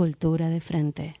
Cultura de Frente.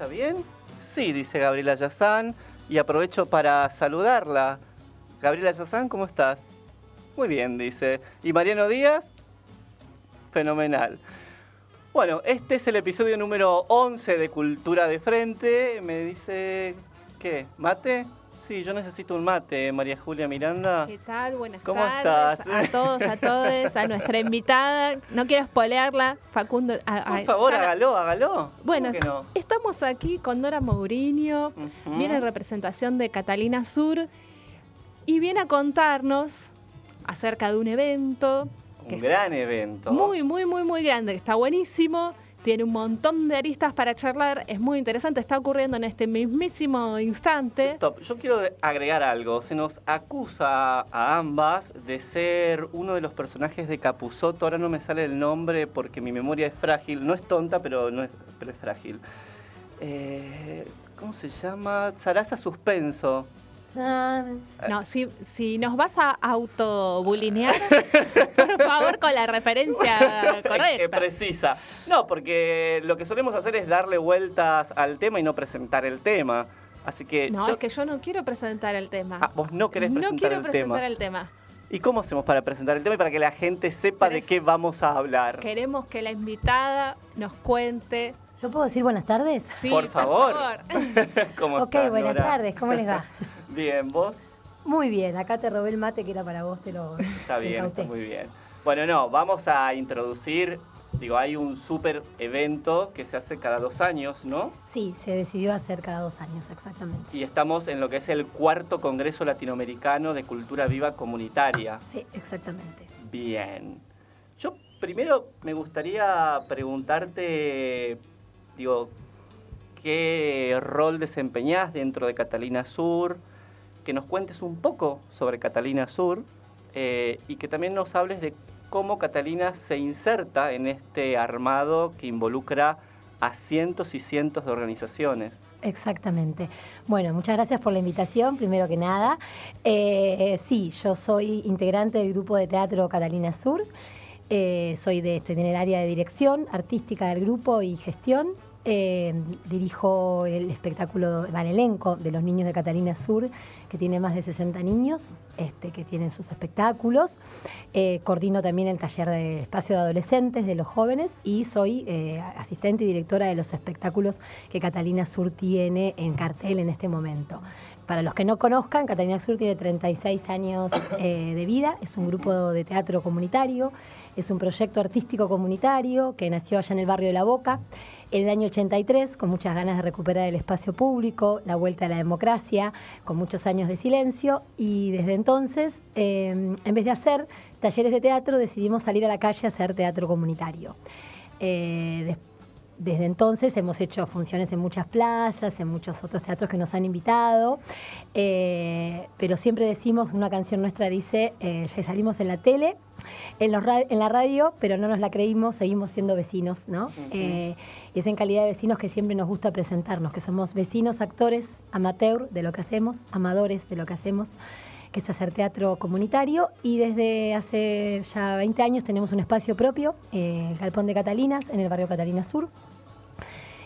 Escucha bien? Sí, dice Gabriela Yazán. Y aprovecho para saludarla. Gabriela Yazán, ¿cómo estás? Muy bien, dice. ¿Y Mariano Díaz? Fenomenal. Bueno, este es el episodio número 11 de Cultura de Frente. Me dice, ¿qué? ¿Mate? Sí, yo necesito un mate, María Julia Miranda. ¿Qué tal? Buenas ¿Cómo tardes estás? a todos, a todos, a nuestra invitada. No quiero spoilearla, Facundo. a- Por a- favor, ya hágalo, hágalo. Bueno, ¿Cómo no? estamos aquí con Dora Mourinho, viene en representación de Catalina Sur y viene a contarnos acerca de un evento Un gran evento. muy, muy, muy, muy grande, que está buenísimo. Tiene un montón de aristas para charlar, es muy interesante, está ocurriendo en este mismísimo instante. Stop. Yo quiero agregar algo. Se nos acusa a ambas de ser uno de los personajes de Capuzoto. Ahora no me sale el nombre porque mi memoria es frágil. No es tonta, pero, no es, frágil. Eh, ¿Cómo se llama? Sarasa Suspenso. No, si, si nos vas a autobulinear, por favor, con la referencia correcta. precisa. No, porque lo que solemos hacer es darle vueltas al tema y no presentar el tema. Así que. No, yo- es que yo no quiero presentar el tema. Ah, vos no querés no presentar quiero el presentar tema. el tema. ¿Y cómo hacemos para presentar el tema y para que la gente sepa de qué vamos a hablar? Queremos que la invitada nos cuente. ¿Yo puedo decir buenas tardes? Sí, Por favor. favor. ¿Cómo ok, estás, buenas Nora? tardes, ¿cómo les va? Bien, ¿vos? Muy bien, acá te robé el mate que era para vos, te lo Está bien, está muy bien. Bueno, no, vamos a introducir, digo, hay un súper evento que se hace cada dos años, ¿no? Sí, se decidió hacer cada dos años, exactamente. Y estamos en lo que es el cuarto Congreso Latinoamericano de Cultura Viva Comunitaria. Sí, exactamente. Bien. Yo primero me gustaría preguntarte, digo, qué rol desempeñás dentro de Catalina Sur, que nos cuentes un poco sobre Catalina Sur eh, y que también nos hables de cómo Catalina se inserta en este armado que involucra a cientos y cientos de organizaciones. Exactamente. Bueno, muchas gracias por la invitación, primero que nada. Eh, sí, yo soy integrante del grupo de teatro Catalina Sur. Eh, soy de, estoy en el área de dirección artística del grupo y gestión. Eh, dirijo el espectáculo, el elenco de los niños de Catalina Sur, que tiene más de 60 niños este, que tienen sus espectáculos. Eh, coordino también el taller de espacio de adolescentes, de los jóvenes, y soy eh, asistente y directora de los espectáculos que Catalina Sur tiene en cartel en este momento. Para los que no conozcan, Catalina Sur tiene 36 años de vida, es un grupo de teatro comunitario, es un proyecto artístico comunitario que nació allá en el barrio de La Boca en el año 83, con muchas ganas de recuperar el espacio público, la vuelta a la democracia, con muchos años de silencio, y desde entonces, eh, en vez de hacer talleres de teatro, decidimos salir a la calle a hacer teatro comunitario. Eh, desde entonces hemos hecho funciones en muchas plazas, en muchos otros teatros que nos han invitado, eh, pero siempre decimos, una canción nuestra dice, eh, ya salimos en la tele, en, los ra- en la radio, pero no nos la creímos, seguimos siendo vecinos, ¿no? Eh, es en calidad de vecinos que siempre nos gusta presentarnos, que somos vecinos, actores, amateur de lo que hacemos, amadores de lo que hacemos, que es hacer teatro comunitario. Y desde hace ya 20 años tenemos un espacio propio, el Galpón de Catalinas, en el barrio Catalina Sur,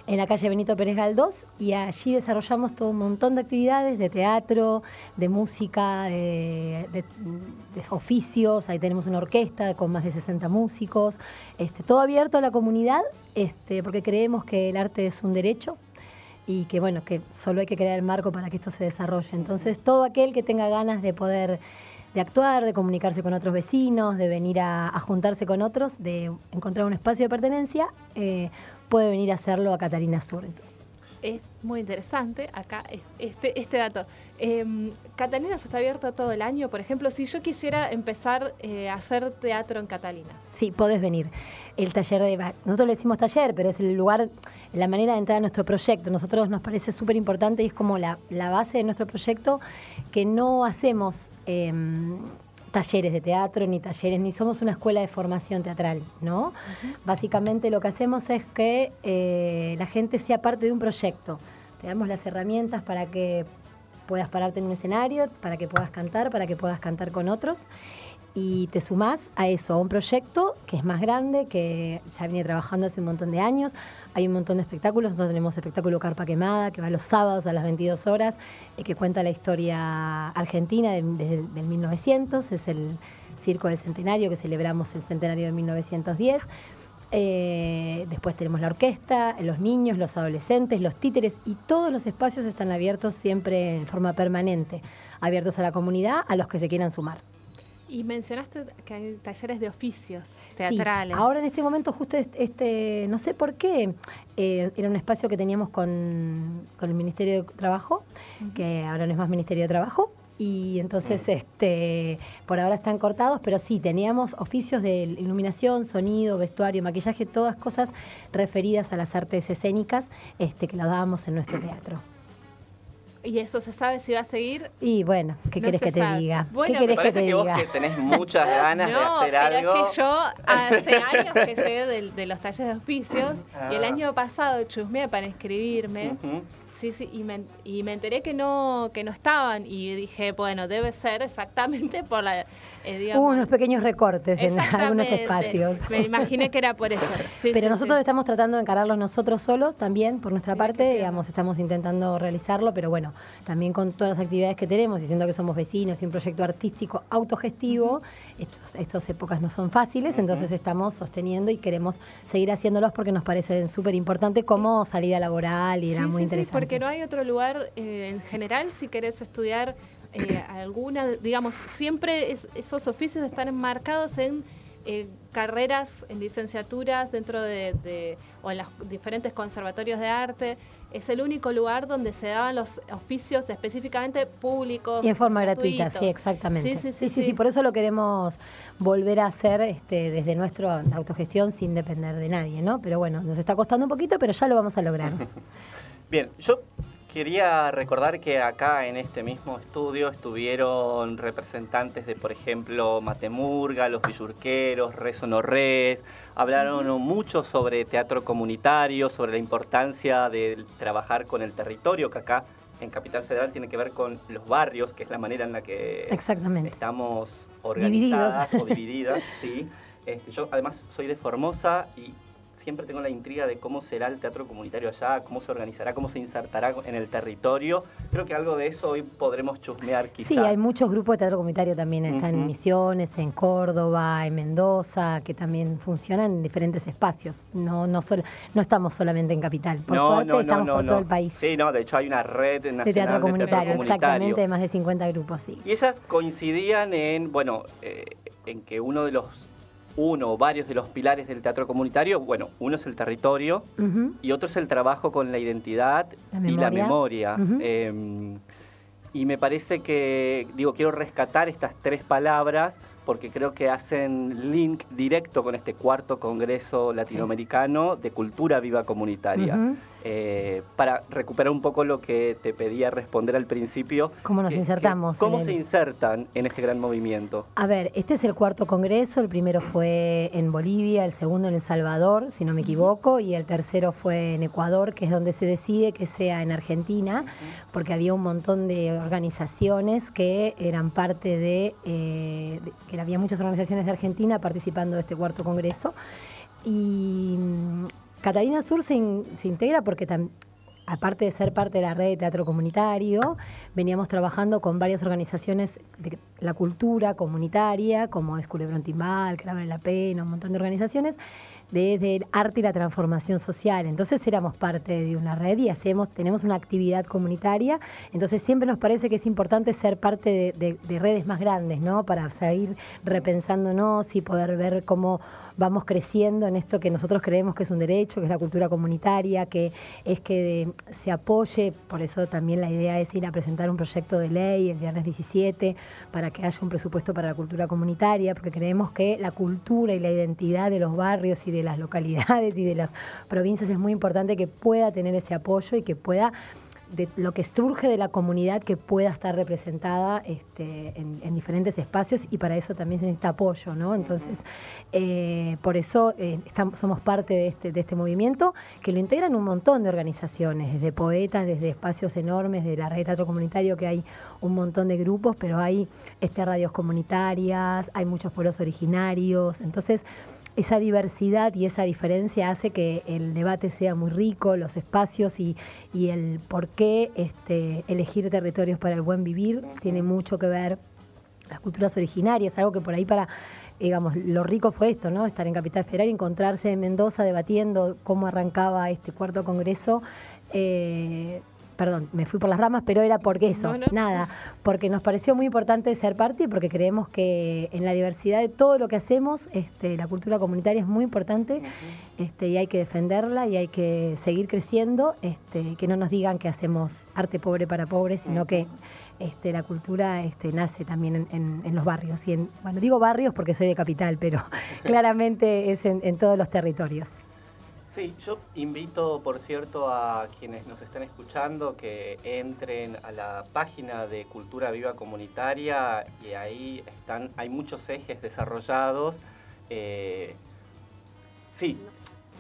en la calle Benito Pérez Galdós y allí desarrollamos todo un montón de actividades de teatro, de música, de, oficios, ahí tenemos una orquesta con más de 60 músicos, este, todo abierto a la comunidad este, porque creemos que el arte es un derecho y que bueno, que solo hay que crear el marco para que esto se desarrolle. Entonces todo aquel que tenga ganas de poder de actuar, de comunicarse con otros vecinos, de venir a, juntarse con otros, de encontrar un espacio de pertenencia, eh, puede venir a hacerlo a Catalina Sur. Es muy interesante acá este, este dato. Eh, Catalina se está abierta todo el año. Por ejemplo, si yo quisiera empezar eh, a hacer teatro en Catalina. Sí, podés venir. El taller de. Nosotros le decimos taller, pero es el lugar, la manera de entrar a nuestro proyecto. Nosotros nos parece súper importante y es como la, la, base de nuestro proyecto que no hacemos. Em, talleres de teatro, ni talleres, ni somos una escuela de formación teatral, ¿no? Básicamente lo que hacemos es que eh, la gente sea parte de un proyecto. Te damos las herramientas para que puedas pararte en un escenario, para que puedas cantar, para que puedas cantar con otros. Y te sumás a eso, a un proyecto que es más grande, que ya viene trabajando hace un montón de años. Hay un montón de espectáculos. Nosotros tenemos espectáculo Carpa Quemada, que va los sábados a las 22 horas, eh, que cuenta la historia argentina del 1900. Es el Circo del Centenario, que celebramos el centenario de 1910. Eh, después tenemos la orquesta, los niños, los adolescentes, los títeres y todos los espacios están abiertos siempre en forma permanente, abiertos a la comunidad, a los que se quieran sumar. Y mencionaste que hay talleres de oficios teatrales. ahora en este momento justo este, no sé por qué, eh, era un espacio que teníamos con, el Ministerio de Trabajo, que ahora no es más Ministerio de Trabajo, y entonces este por ahora están cortados, pero sí, teníamos oficios de iluminación, sonido, vestuario, maquillaje, todas cosas referidas a las artes escénicas este, que las dábamos en nuestro teatro. ¿Y eso se sabe si va a seguir? Y bueno, ¿qué quieres que te diga? ¿Qué querés que te que vos que tenés muchas ganas de hacer algo. Es que yo hace años que sé de, los talleres de oficios y el ah. año pasado chusmeé para inscribirme. Sí, sí, y me, y me enteré que no, que no estaban y dije, bueno, debe ser exactamente por la... Eh, Hubo unos pequeños recortes en algunos espacios. Me imaginé que era por eso. Pero nosotros estamos tratando de encararlo nosotros solos también, por nuestra parte, digamos, estamos intentando realizarlo, pero bueno, también con todas las actividades que tenemos y siendo que somos vecinos y un proyecto artístico autogestivo, estas épocas no son fáciles, entonces estamos sosteniendo y queremos seguir haciéndolos porque nos parece súper importante como salida laboral y era muy interesante. Sí, porque no hay otro lugar eh, en general si querés estudiar eh, alguna, digamos, siempre esos oficios están enmarcados en eh, carreras, en licenciaturas dentro de, o en los diferentes conservatorios de arte. Es el único lugar donde se daban los oficios específicamente públicos. Y en forma gratuita, sí, exactamente. Sí sí sí, por eso lo queremos volver a hacer este, desde nuestra autogestión sin depender de nadie, ¿no? Pero bueno, nos está costando un poquito, pero ya lo vamos a lograr. Bien, yo Quería recordar que acá en este mismo estudio estuvieron representantes de, por ejemplo, Matemurga, Los Villurqueros, Rezo No Res, hablaron mucho sobre teatro comunitario, sobre la importancia de trabajar con el territorio, que acá en Capital Federal tiene que ver con los barrios, que es la manera en la que estamos organizadas o divididas. sí. Este, yo además soy de Formosa y siempre tengo la intriga de cómo será el teatro comunitario allá, cómo se organizará, cómo se insertará en el territorio. Creo que algo de eso hoy podremos chusmear quizás. Sí, hay muchos grupos de teatro comunitario también, están en Misiones, en Córdoba, en Mendoza, que también funcionan en diferentes espacios. No, no, no estamos solamente en Capital, por suerte estamos por todo el país. Sí, no, de hecho hay una red nacional de teatro comunitario, exactamente, de más de 50 grupos, sí. Y ellas coincidían en, bueno, eh, en que uno de los uno o varios de los pilares del teatro comunitario, bueno, uno es el territorio y otro es el trabajo con la identidad y la memoria. Em, y me parece que, digo, quiero rescatar estas tres palabras porque creo que hacen link directo con este cuarto Congreso Latinoamericano de Cultura Viva Comunitaria. Eh, para recuperar un poco lo que te pedía responder al principio. ¿Cómo nos insertamos? ¿Cómo se insertan en este gran movimiento? A ver, este es el cuarto congreso, el primero fue en Bolivia, el segundo en El Salvador, si no me equivoco, y el tercero fue en Ecuador, que es donde se decide que sea en Argentina, porque había un montón de organizaciones que eran parte de, eh, que había muchas organizaciones de Argentina participando de este cuarto congreso. Y Catalina Sur se, integra porque aparte de ser parte de la red de teatro comunitario, veníamos trabajando con varias organizaciones de la cultura comunitaria, como es Culebrón Timbal, que la Pena, un montón de organizaciones, desde el arte y la transformación social. Entonces éramos parte de una red y hacemos, tenemos una actividad comunitaria. Entonces siempre nos parece que es importante ser parte de, de redes más grandes, ¿no? Para seguir repensándonos y poder ver cómo vamos creciendo en esto que nosotros creemos que es un derecho, que es la cultura comunitaria, que es que se apoye, por eso también la idea es ir a presentar un proyecto de ley el viernes 17 para que haya un presupuesto para la cultura comunitaria, porque creemos que la cultura y la identidad de los barrios y de las localidades y de las provincias es muy importante que pueda tener ese apoyo y que pueda de lo que surge de la comunidad que pueda estar representada este, en, diferentes espacios y para eso también se necesita apoyo, ¿no? Entonces, eh, por eso eh, estamos, somos parte de este, de este movimiento que lo integran un montón de organizaciones, desde poetas, desde espacios enormes, de la red de teatro comunitario que hay un montón de grupos, pero hay este, radios comunitarias, hay muchos pueblos originarios, entonces esa diversidad y esa diferencia hace que el debate sea muy rico, los espacios y, el por qué este, elegir territorios para el buen vivir tiene mucho que ver las culturas originarias, algo que por ahí para digamos, lo rico fue esto, ¿no? Estar en Capital Federal y encontrarse en Mendoza debatiendo cómo arrancaba este cuarto congreso. Eh, perdón, me fui por las ramas, pero era porque eso, nada, porque nos pareció muy importante ser parte y porque creemos que en la diversidad de todo lo que hacemos, este, la cultura comunitaria es muy importante este, y hay que defenderla y hay que seguir creciendo, este, que no nos digan que hacemos arte pobre para pobres, sino que este, la cultura este, nace también en, los barrios. Y en, bueno, digo barrios porque soy de capital, pero claramente es en todos los territorios. Sí, yo invito, por cierto, a quienes nos están escuchando que entren a la página de Cultura Viva Comunitaria y ahí están, hay muchos ejes desarrollados. Eh, sí,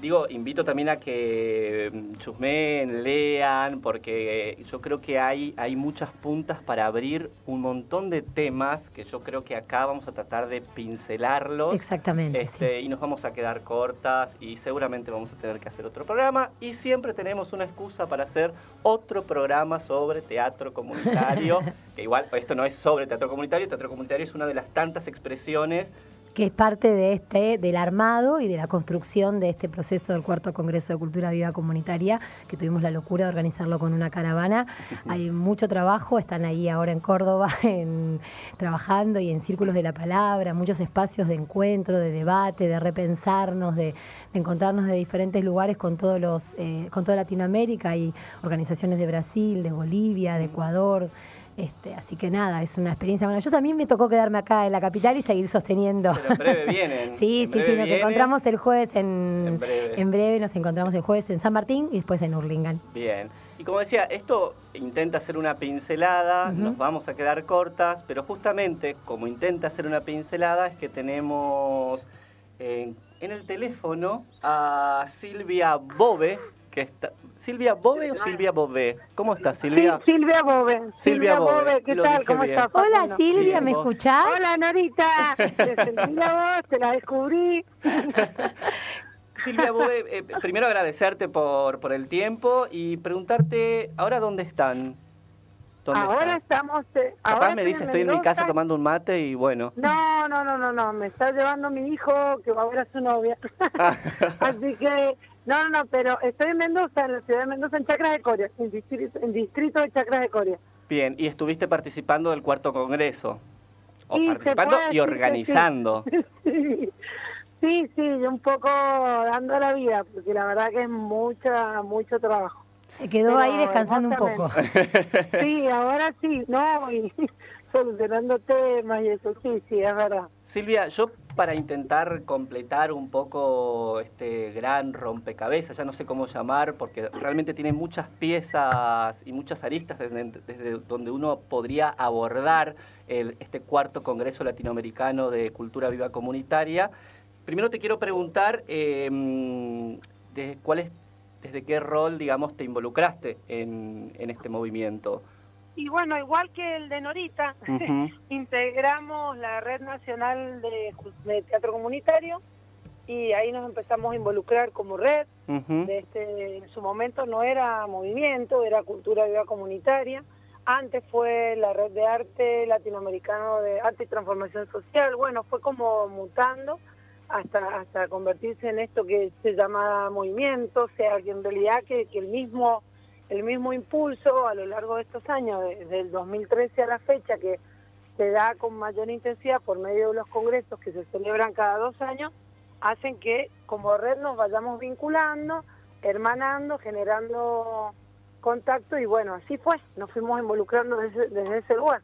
Digo, invito también a que mm, chusmen, lean, porque yo creo que hay, hay muchas puntas para abrir un montón de temas que yo creo que acá vamos a tratar de pincelarlos. Exactamente. Este, y nos vamos a quedar cortas y seguramente vamos a tener que hacer otro programa. Y siempre tenemos una excusa para hacer otro programa sobre teatro comunitario. que igual, esto no es sobre teatro comunitario, teatro comunitario es una de las tantas expresiones que es parte de este, del armado y de la construcción de este proceso del cuarto Congreso de Cultura Viva Comunitaria, que tuvimos la locura de organizarlo con una caravana. Hay mucho trabajo, están ahí ahora en Córdoba en, trabajando y en círculos de la palabra, muchos espacios de encuentro, de debate, de repensarnos, de, encontrarnos de diferentes lugares con todos los, eh, con toda Latinoamérica y organizaciones de Brasil, de Bolivia, de Ecuador. Este, así que nada, es una experiencia maravillosa. A mí me tocó quedarme acá en la capital y seguir sosteniendo. Pero en breve vienen. sí, sí, sí, nos encontramos el jueves en, en breve. nos encontramos el jueves en San Martín y después en Urlingan. Bien. Y como decía, esto intenta hacer una pincelada, nos vamos a quedar cortas, pero justamente como intenta hacer una pincelada es que tenemos en, en el teléfono a Silvia Bobe, que está, ¿Silvia Bobe o Silvia Bobé? ¿Cómo estás, Silvia? Sí, Silvia Bobe. Silvia, Bobe. ¿qué tal? ¿Cómo estás? Hola, Silvia, ¿me escuchás? Hola, Norita. Te sentí la voz, te la descubrí. Silvia Bobe, eh, primero agradecerte por, por el tiempo y preguntarte, ¿ahora dónde están? Ahora estamos... Eh, ahora me dice, estoy en mi casa tomando un mate y bueno. No, no, no, no, no, me está llevando mi hijo que va a ver a su novia. Así que no, no, no, pero estoy en Mendoza, en la ciudad de Mendoza, en Chacras de Coria, en distrito, en distrito de Chacras de Coria. Bien, ¿y estuviste participando del cuarto congreso? O participando y organizando. Sí. sí, un poco dando la vida, porque la verdad que es mucha, mucho trabajo. Se quedó ahí descansando un poco. Sí, ahora sí, no, y solucionando temas y eso, sí, sí, es verdad. Silvia, yo para intentar completar un poco este gran rompecabezas, ya no sé cómo llamar, porque realmente tiene muchas piezas y muchas aristas desde, donde uno podría abordar este cuarto Congreso Latinoamericano de Cultura Viva Comunitaria. Primero te quiero preguntar em, de cuál es, desde qué rol, digamos, te involucraste en, en este movimiento. Y bueno, igual que el de Norita, integramos la Red Nacional de, Teatro Comunitario y ahí nos empezamos a involucrar como red. de este, en su momento no era movimiento, era cultura viva comunitaria. Antes fue la red de arte latinoamericano de arte y transformación social. Bueno, fue como mutando hasta hasta convertirse en esto que se llama movimiento, o sea, que en realidad que, que el mismo el mismo impulso a lo largo de estos años, desde el 2013 a la fecha, que se da con mayor intensidad por medio de los congresos que se celebran cada dos años, hacen que como red nos vayamos vinculando, hermanando, generando contacto y bueno, así fue, nos fuimos involucrando desde, ese lugar.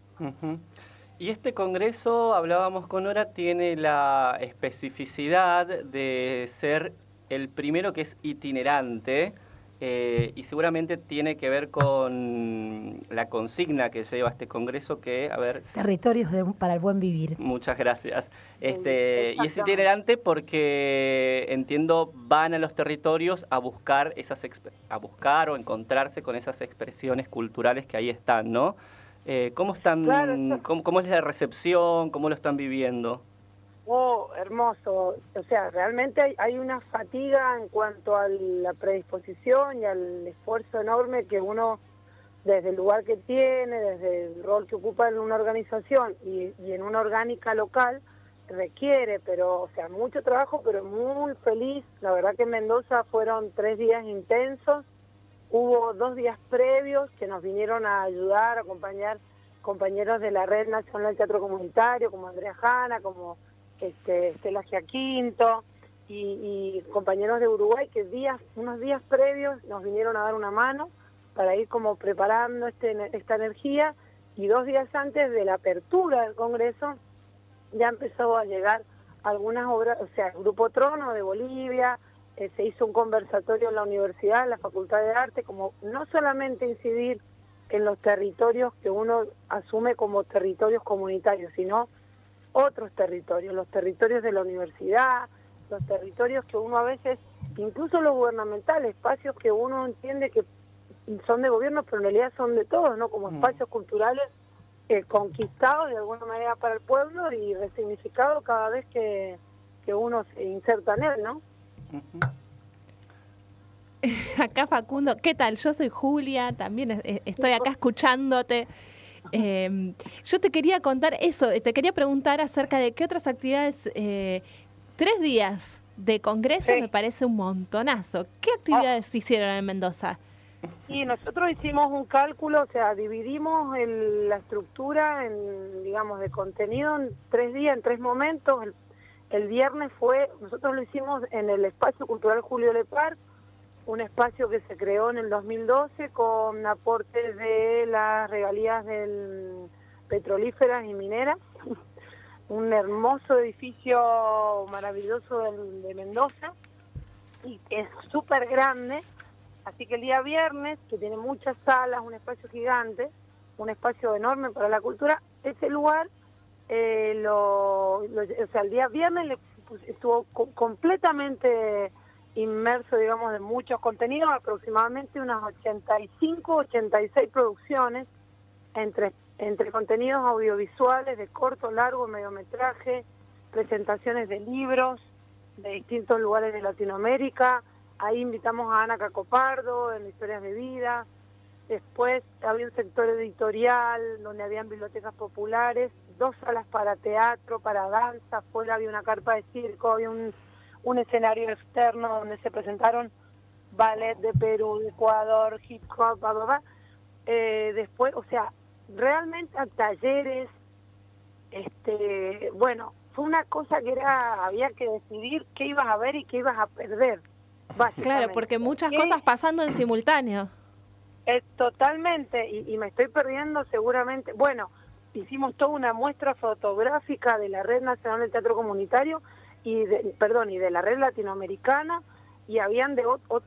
Y este congreso, hablábamos con Nora, tiene la especificidad de ser el primero que es itinerante, eh, y seguramente tiene que ver con la consigna que lleva este congreso que, a ver... Territorios para el buen vivir. Muchas gracias. Este, y es itinerante porque entiendo van a los territorios a buscar esas a buscar o encontrarse con esas expresiones culturales que ahí están, ¿no? Eh, ¿Cómo están? cómo, es la recepción? ¿Cómo lo están viviendo? Oh, hermoso. O sea, realmente hay, una fatiga en cuanto a la predisposición y al esfuerzo enorme que uno, desde el lugar que tiene, desde el rol que ocupa en una organización y, en una orgánica local, requiere, pero, o sea, mucho trabajo, pero muy feliz. La verdad que en Mendoza fueron tres días intensos. Hubo dos días previos que nos vinieron a ayudar, a acompañar compañeros de la Red Nacional del Teatro Comunitario, como Andrea Jana, como este, Estela Giaquinto y, compañeros de Uruguay que días, unos días previos nos vinieron a dar una mano para ir como preparando este, esta energía y dos días antes de la apertura del Congreso ya empezó a llegar algunas obras, o sea, el Grupo Trono de Bolivia, eh, se hizo un conversatorio en la universidad, en la Facultad de Arte, como no solamente incidir en los territorios que uno asume como territorios comunitarios, sino otros territorios, los territorios de la universidad, los territorios que uno a veces, incluso los gubernamentales, espacios que uno entiende que son de gobierno, pero en realidad son de todos, ¿no? Como mm. espacios culturales eh, conquistados de alguna manera para el pueblo y resignificados cada vez que, que uno se inserta en él, ¿no? Acá Facundo, ¿qué tal? Yo soy Julia, también estoy acá escuchándote. Em, yo te quería contar eso, te quería preguntar acerca de qué otras actividades, eh, tres días de congreso me parece un montonazo. ¿Qué actividades hicieron en Mendoza? Y nosotros hicimos un cálculo, o sea, dividimos la estructura en, digamos, de contenido en tres días, en tres momentos. El, el viernes fue, nosotros lo hicimos en el Espacio Cultural Julio Lepar, un espacio que se creó en el 2012 con aportes de las regalías del petrolíferas y mineras, un hermoso edificio maravilloso de, Mendoza y es súper grande, así que el día viernes, que tiene muchas salas, un espacio gigante, un espacio enorme para la cultura, ese lugar, eh, lo, o sea, el día viernes estuvo completamente inmerso, digamos, de muchos contenidos, aproximadamente unas 85, 86 producciones entre, entre contenidos audiovisuales de corto, largo, mediometraje, presentaciones de libros de distintos lugares de Latinoamérica. Ahí invitamos a Ana Cacopardo en Historias de Vida. Después había un sector editorial donde habían bibliotecas populares, dos salas para teatro, para danza, afuera había una carpa de circo, había un un escenario externo donde se presentaron ballet de Perú, de Ecuador, hip hop, bla, bla, eh, después, o sea, realmente a talleres, este, bueno, fue una cosa que era, había que decidir qué ibas a ver y qué ibas a perder. Claro, porque muchas cosas pasando en simultáneo. Es totalmente, y, y me estoy perdiendo seguramente, bueno, hicimos toda una muestra fotográfica de la Red Nacional del Teatro Comunitario y de, perdón, y de la Red Latinoamericana y habían de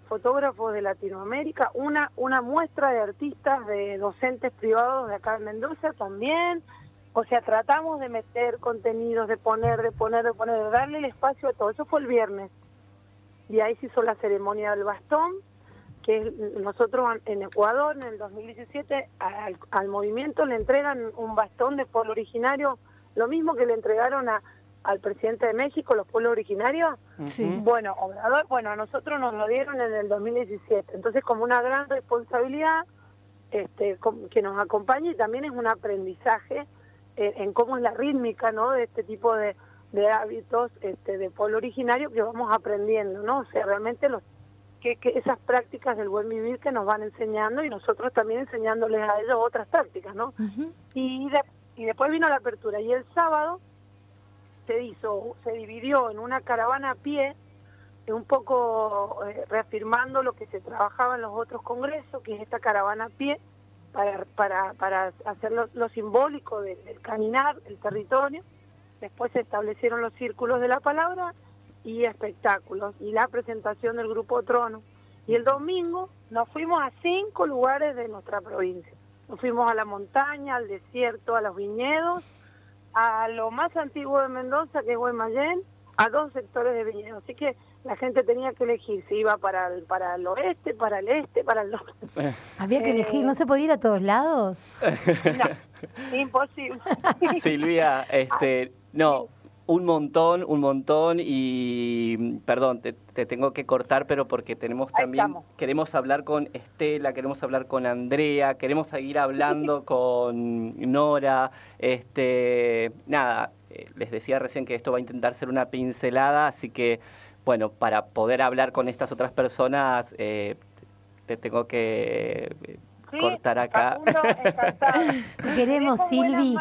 fotógrafos de Latinoamérica, una una muestra de artistas de docentes privados de acá en Mendoza también. O sea, tratamos de meter contenidos, de poner, de poner, de poner, de darle el espacio a todo. Eso fue el viernes. Y ahí se hizo la ceremonia del bastón que nosotros en Ecuador en el 2017 al, movimiento le entregan un bastón de pueblo originario, lo mismo que le entregaron a, al presidente de México, los pueblos originarios. Bueno, Obrador, bueno, a nosotros nos lo dieron en el 2017. Entonces, como una gran responsabilidad este, que nos acompaña y también es un aprendizaje en, en cómo es la rítmica, ¿no? De este tipo de, de hábitos este, de pueblo originario que vamos aprendiendo, ¿no? O sea, realmente los que, esas prácticas del buen vivir que nos van enseñando y nosotros también enseñándoles a ellos otras prácticas, ¿no? y, y después vino la apertura y el sábado se hizo, se dividió en una caravana a pie, un poco eh, reafirmando lo que se trabajaba en los otros congresos, que es esta caravana a pie, para, para, para hacer lo, simbólico del, del caminar, el territorio. Después se establecieron los círculos de la palabra y espectáculos y la presentación del grupo Trono. Y el domingo nos fuimos a cinco lugares de nuestra provincia. Nos fuimos a la montaña, al desierto, a los viñedos, a lo más antiguo de Mendoza, que es Guaymallén, a dos sectores de viñedos. Así que la gente tenía que elegir si iba para el, para el oeste, para el este, para el norte. Eh. Había que elegir, ¿no se podía ir a todos lados? No, imposible. Silvia, este, no, un montón, un montón y perdón, te, tengo que cortar, pero porque tenemos también, queremos hablar con Estela, queremos hablar con Andrea, queremos seguir hablando con Nora, este, nada, eh, les decía recién que esto va a intentar ser una pincelada, así que bueno, para poder hablar con estas otras personas, eh, te tengo que eh, cortar acá. queremos, Silvi.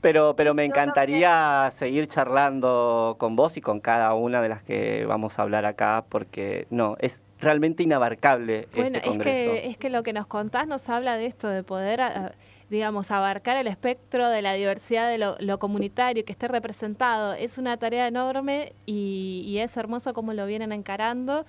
Pero, pero me encantaría seguir charlando con vos y con cada una de las que vamos a hablar acá, porque no, es realmente inabarcable. Bueno, este es, que, es que lo que nos contás nos habla de esto, de poder, ah, digamos, abarcar el espectro de la diversidad de lo, comunitario, que esté representado. Es una tarea enorme y, es hermoso cómo lo vienen encarando.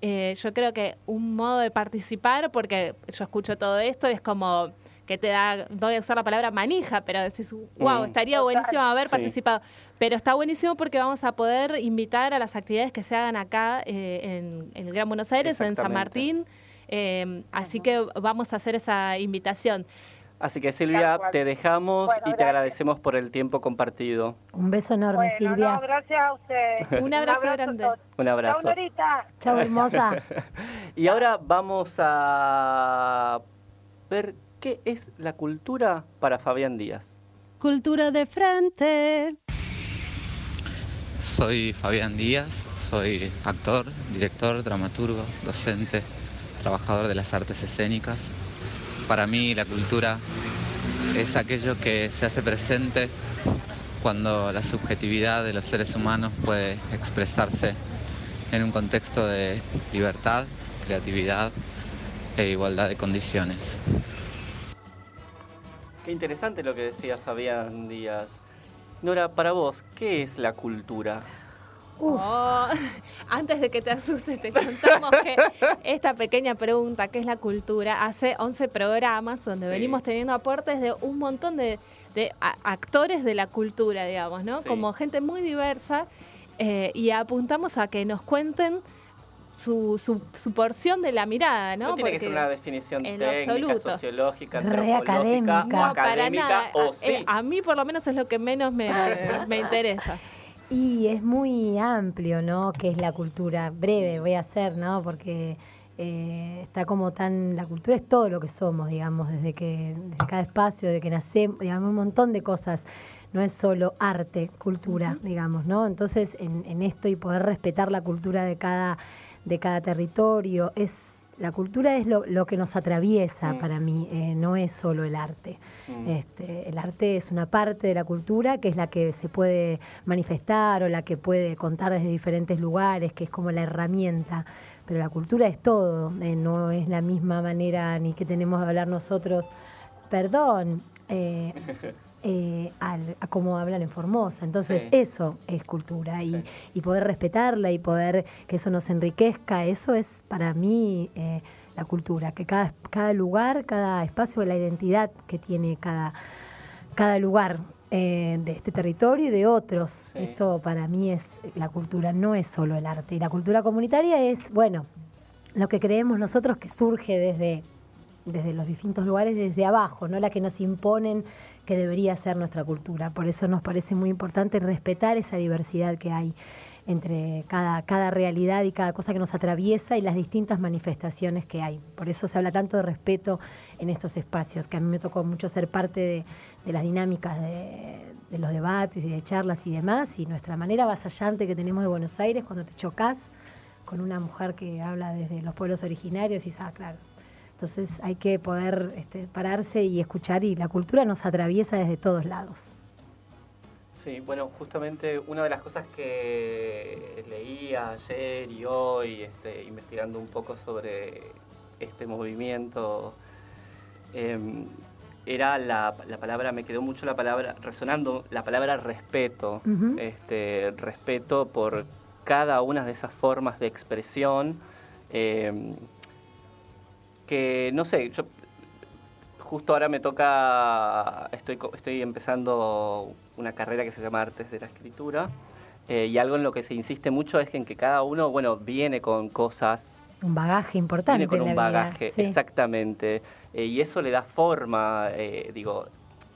Eh, yo creo que un modo de participar, porque yo escucho todo esto, y es como que te da, voy a usar la palabra manija, pero decís, wow, mm. estaría buenísimo haber participado. Pero está buenísimo porque vamos a poder invitar a las actividades que se hagan acá eh, en, el Gran Buenos Aires, en San Martín. Eh, así que vamos a hacer esa invitación. Así que Silvia, te dejamos y te agradecemos por el tiempo compartido. Un beso enorme, Silvia. gracias a usted. Un abrazo, grande. Un abrazo. Chao, hermosa. y ahora vamos a ver ¿Qué es la cultura para Fabián Díaz? Cultura de frente. Soy Fabián Díaz, soy actor, director, dramaturgo, docente, trabajador de las artes escénicas. Para mí la cultura es aquello que se hace presente cuando la subjetividad de los seres humanos puede expresarse en un contexto de libertad, creatividad e igualdad de condiciones. Qué interesante lo que decía Fabián Díaz. Nora, para vos, ¿qué es la cultura? Oh, antes de que te asustes, te contamos que esta pequeña pregunta, ¿qué es la cultura? Hace 11 programas donde venimos teniendo aportes de un montón de, actores de la cultura, digamos, ¿no? Como gente muy diversa eh, y apuntamos a que nos cuenten su, su, porción de la mirada, ¿no? No tiene que ser una definición técnica, sociológica, antropológica, no, académica o sí. Eh, a mí por lo menos es lo que menos me, me interesa. Y es muy amplio, ¿no? Que es la cultura. Breve voy a hacer, ¿no? Porque eh, está como tan... La cultura es todo lo que somos, digamos, desde que desde cada espacio, desde que nacemos, digamos, un montón de cosas. No es solo arte, cultura, digamos, ¿no? Entonces, en, en esto y poder respetar la cultura de cada de cada territorio. Es, la cultura es lo, lo que nos atraviesa para mí, eh, no es solo el arte. Mm. Este, el arte es una parte de la cultura que es la que se puede manifestar o la que puede contar desde diferentes lugares, que es como la herramienta. Pero la cultura es todo, eh, no es la misma manera ni que tenemos de hablar nosotros. Perdón, eh, eh, a cómo hablan en Formosa. Entonces eso es cultura y, poder respetarla y poder que eso nos enriquezca, eso es para mí eh, la cultura, que cada, cada lugar, cada espacio, la identidad que tiene cada, cada lugar eh, de este territorio y de otros. Esto para mí es la cultura, no es solo el arte. Y la cultura comunitaria es, bueno, lo que creemos nosotros que surge desde, desde los distintos lugares, desde abajo, no la que nos imponen que debería ser nuestra cultura. Por eso nos parece muy importante respetar esa diversidad que hay entre cada, cada realidad y cada cosa que nos atraviesa y las distintas manifestaciones que hay. Por eso se habla tanto de respeto en estos espacios, que a mí me tocó mucho ser parte de, las dinámicas de, los debates y de charlas y demás, y nuestra manera vasallante que tenemos de Buenos Aires cuando te chocas con una mujer que habla desde los pueblos originarios y ah, claro. Entonces hay que poder este, pararse y escuchar y la cultura nos atraviesa desde todos lados. Sí, bueno, justamente una de las cosas que leía ayer y hoy, este, investigando un poco sobre este movimiento, em, era la, palabra, me quedó mucho la palabra, resonando la palabra respeto, este, respeto por cada una de esas formas de expresión, em, que no sé, yo justo ahora me toca, estoy, estoy empezando una carrera que se llama Artes de la Escritura, eh, y algo en lo que se insiste mucho es en que cada uno, bueno, viene con cosas... Un bagaje importante. Viene con un bagaje, exactamente. Eh, y eso le da forma, eh, digo,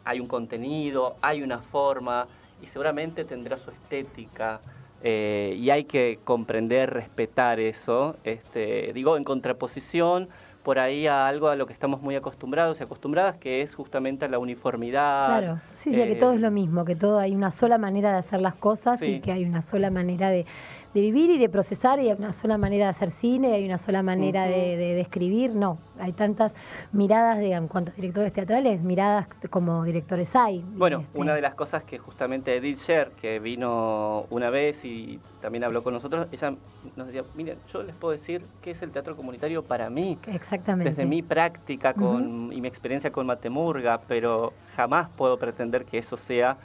hay un contenido, hay una forma, y seguramente tendrá su estética. y hay que comprender, respetar eso, este, digo, en contraposición por ahí a algo a lo que estamos muy acostumbrados y acostumbradas, que es justamente a la uniformidad. Claro, sí, que todo es lo mismo, que todo hay una sola manera de hacer las cosas y que hay una sola manera de, de vivir y de procesar y hay una sola manera de hacer cine, hay una sola manera de, de, escribir, no, hay tantas miradas de, en cuanto a directores teatrales, miradas como directores hay. Bueno, este. una de las cosas que justamente Edith Sher, que vino una vez y también habló con nosotros, ella nos decía, miren, yo les puedo decir qué es el teatro comunitario para mí. Exactamente. Desde mi práctica con, y mi experiencia con Matemurga, pero jamás puedo pretender que eso sea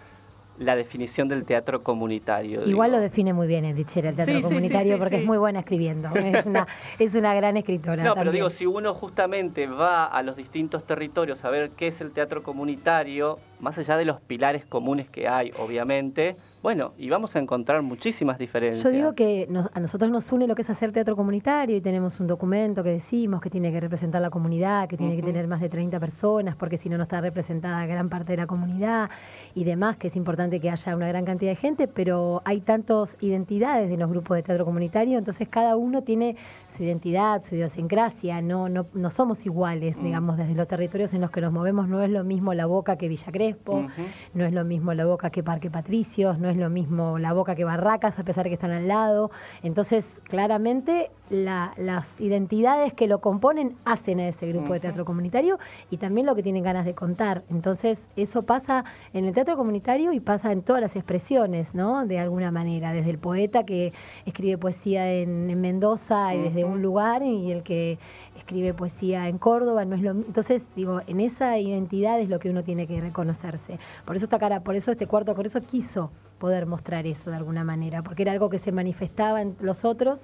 la definición del teatro comunitario. Igual lo define muy bien Edichera, el teatro comunitario, porque es muy buena escribiendo. Es una, es una gran escritora. No, pero digo, si uno justamente va a los distintos territorios a ver qué es el teatro comunitario, más allá de los pilares comunes que hay, obviamente, bueno, y vamos a encontrar muchísimas diferencias. Yo digo que a nosotros nos une lo que es hacer teatro comunitario y tenemos un documento que decimos que tiene que representar la comunidad, que tiene que tener más de 30 personas, porque si no, no está representada gran parte de la comunidad y demás, que es importante que haya una gran cantidad de gente, pero hay tantas identidades de los grupos de teatro comunitario, entonces cada uno tiene su identidad, su idiosincrasia, no, no, no somos iguales, mm. digamos, desde los territorios en los que nos movemos, no es lo mismo la boca que Villa Crespo, no es lo mismo la boca que Parque Patricios, no es lo mismo la boca que Barracas, a pesar de que están al lado. Entonces, claramente las identidades que lo componen hacen a ese grupo de teatro comunitario y también lo que tienen ganas de contar. Entonces, eso pasa en el teatro comunitario y pasa en todas las expresiones, ¿no? De alguna manera, desde el poeta que escribe poesía en, Mendoza y desde un lugar y el que escribe poesía en Córdoba, no es lo Entonces, digo, en esa identidad es lo que uno tiene que reconocerse. Por eso esta cara, por eso este cuarto, por eso quiso poder mostrar eso de alguna manera, porque era algo que se manifestaba en los otros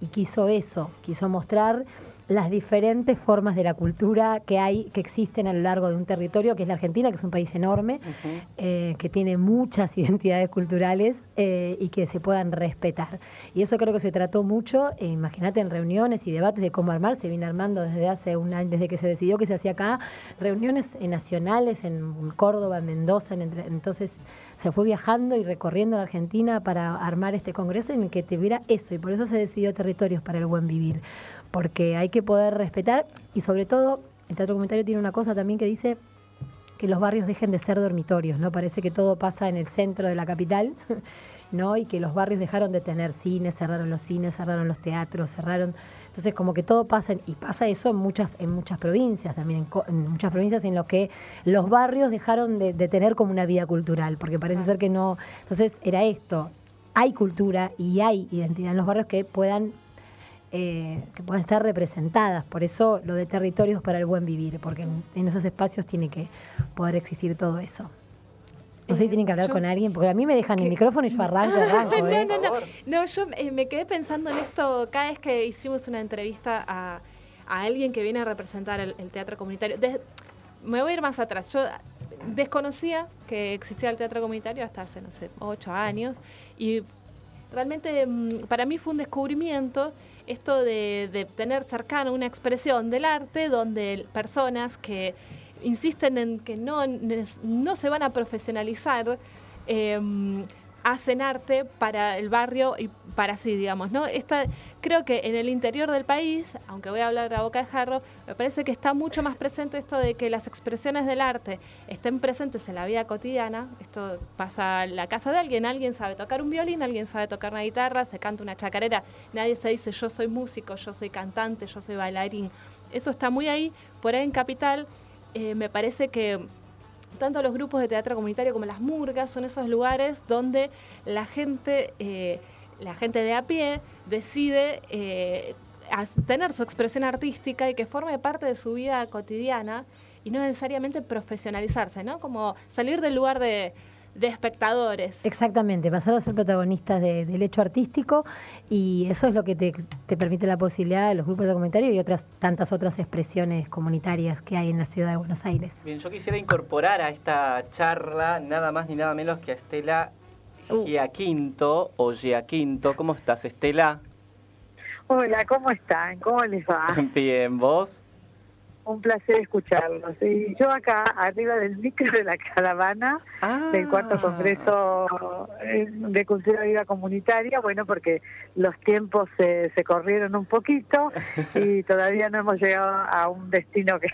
y quiso eso, quiso mostrar las diferentes formas de la cultura que hay, que existen a lo largo de un territorio, que es la Argentina, que es un país enorme, eh, que tiene muchas identidades culturales eh, y que se puedan respetar. Y eso creo que se trató mucho, eh, imagínate, en reuniones y debates de cómo armar, se viene armando desde hace un año, desde que se decidió que se hacía acá, reuniones nacionales en Córdoba, en Mendoza, en, entonces se fue viajando y recorriendo la Argentina para armar este congreso en el que tuviera eso, y por eso se decidió territorios para el buen vivir, porque hay que poder respetar y sobre todo el teatro comunitario tiene una cosa también que dice que los barrios dejen de ser dormitorios, ¿no? Parece que todo pasa en el centro de la capital, ¿no? Y que los barrios dejaron de tener cines, cerraron los cines, cerraron los teatros, cerraron entonces, como que todo pasa, y pasa eso en muchas, en muchas provincias también, en, muchas provincias en lo que los barrios dejaron de, tener como una vida cultural, porque parece ser que no. Entonces, era esto: hay cultura y hay identidad en los barrios que puedan. Eh, que puedan estar representadas. Por eso lo de territorios para el buen vivir, porque en, esos espacios tiene que poder existir todo eso. No sé si tienen que hablar con alguien, porque a mí me dejan el micrófono y yo arranco, arranco. ¿eh? no, no, no. No, yo eh, me quedé pensando en esto cada vez que hicimos una entrevista a, a alguien que viene a representar el, teatro comunitario. me voy a ir más atrás. Yo desconocía que existía el teatro comunitario hasta hace, no sé, ocho años. Y realmente mm, para mí fue un descubrimiento esto de, tener cercano una expresión del arte donde personas que insisten en que no, no se van a profesionalizar, em, hacen arte para el barrio y para sí, digamos, ¿no? Esta, creo que en el interior del país, aunque voy a hablar la boca de jarro, me parece que está mucho más presente esto de que las expresiones del arte estén presentes en la vida cotidiana. Esto pasa en la casa de alguien, alguien sabe tocar un violín, alguien sabe tocar una guitarra, se canta una chacarera, nadie se dice yo soy músico, yo soy cantante, yo soy bailarín. Eso está muy ahí, por ahí en Capital eh, me parece que tanto los grupos de teatro comunitario como las murgas son esos lugares donde la gente, eh, la gente de a pie decide eh, tener su expresión artística y que forme parte de su vida cotidiana y no necesariamente profesionalizarse, ¿no? Como salir del lugar de, de espectadores. Exactamente, pasar a ser protagonistas del hecho artístico y eso es lo que te, permite la posibilidad de los grupos de comentarios y otras tantas otras expresiones comunitarias que hay en la ciudad de Buenos Aires. Bien, yo quisiera incorporar a esta charla nada más ni nada menos que a Estela uh. Giaquinto o Giaquinto. ¿Cómo estás, Estela? Hola, ¿cómo están? ¿Cómo les va? Bien, ¿vos? Un placer escucharlos. Y yo acá, arriba del micro de la caravana del cuarto ah. congreso eh, de cultura viva comunitaria, bueno, porque los tiempos se, se corrieron un poquito y todavía no hemos llegado a un destino que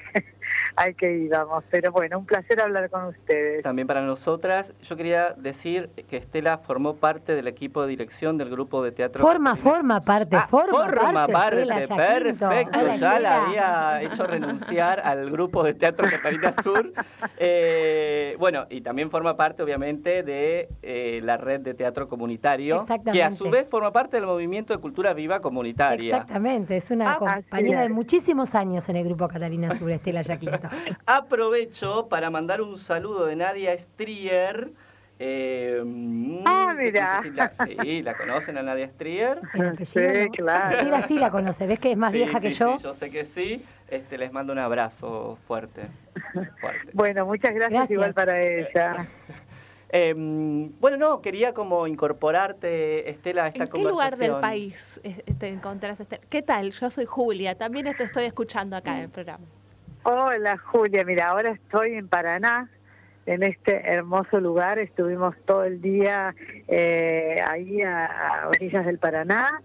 hay que ir, vamos. Pero bueno, un placer hablar con ustedes. También para nosotras, yo quería decir que Estela formó parte del equipo de dirección del grupo de teatro. Forma, forma parte, ah, forma, forma parte. perfecto. ya la había hecho renunciar al grupo de teatro Catalina Sur. Eh, bueno, y también forma parte, obviamente, de eh, la red de teatro comunitario, que a su vez forma parte del movimiento de cultura viva comunitaria. Exactamente, es una ah, compañera de muchísimos años en el grupo Catalina Sur, Estela Yaquinto. Aprovecho para mandar un saludo de Nadia Strier. Eh, ah, mira. sí, la conocen a Nadia Strier. Sí, claro. sí la conoce, ves que es más vieja que yo. Sí, yo sé que sí. Este, les mando un abrazo fuerte. Bueno, muchas gracias, igual para ella. Em, bueno, no, quería como incorporarte, Estela, a esta ¿En qué lugar del país te encontrás, Estela? ¿Qué tal? Yo soy Julia, también te estoy escuchando acá en el programa. Hola Julia, mira, ahora estoy en Paraná, en este hermoso lugar. Estuvimos todo el día eh, ahí a, orillas del Paraná,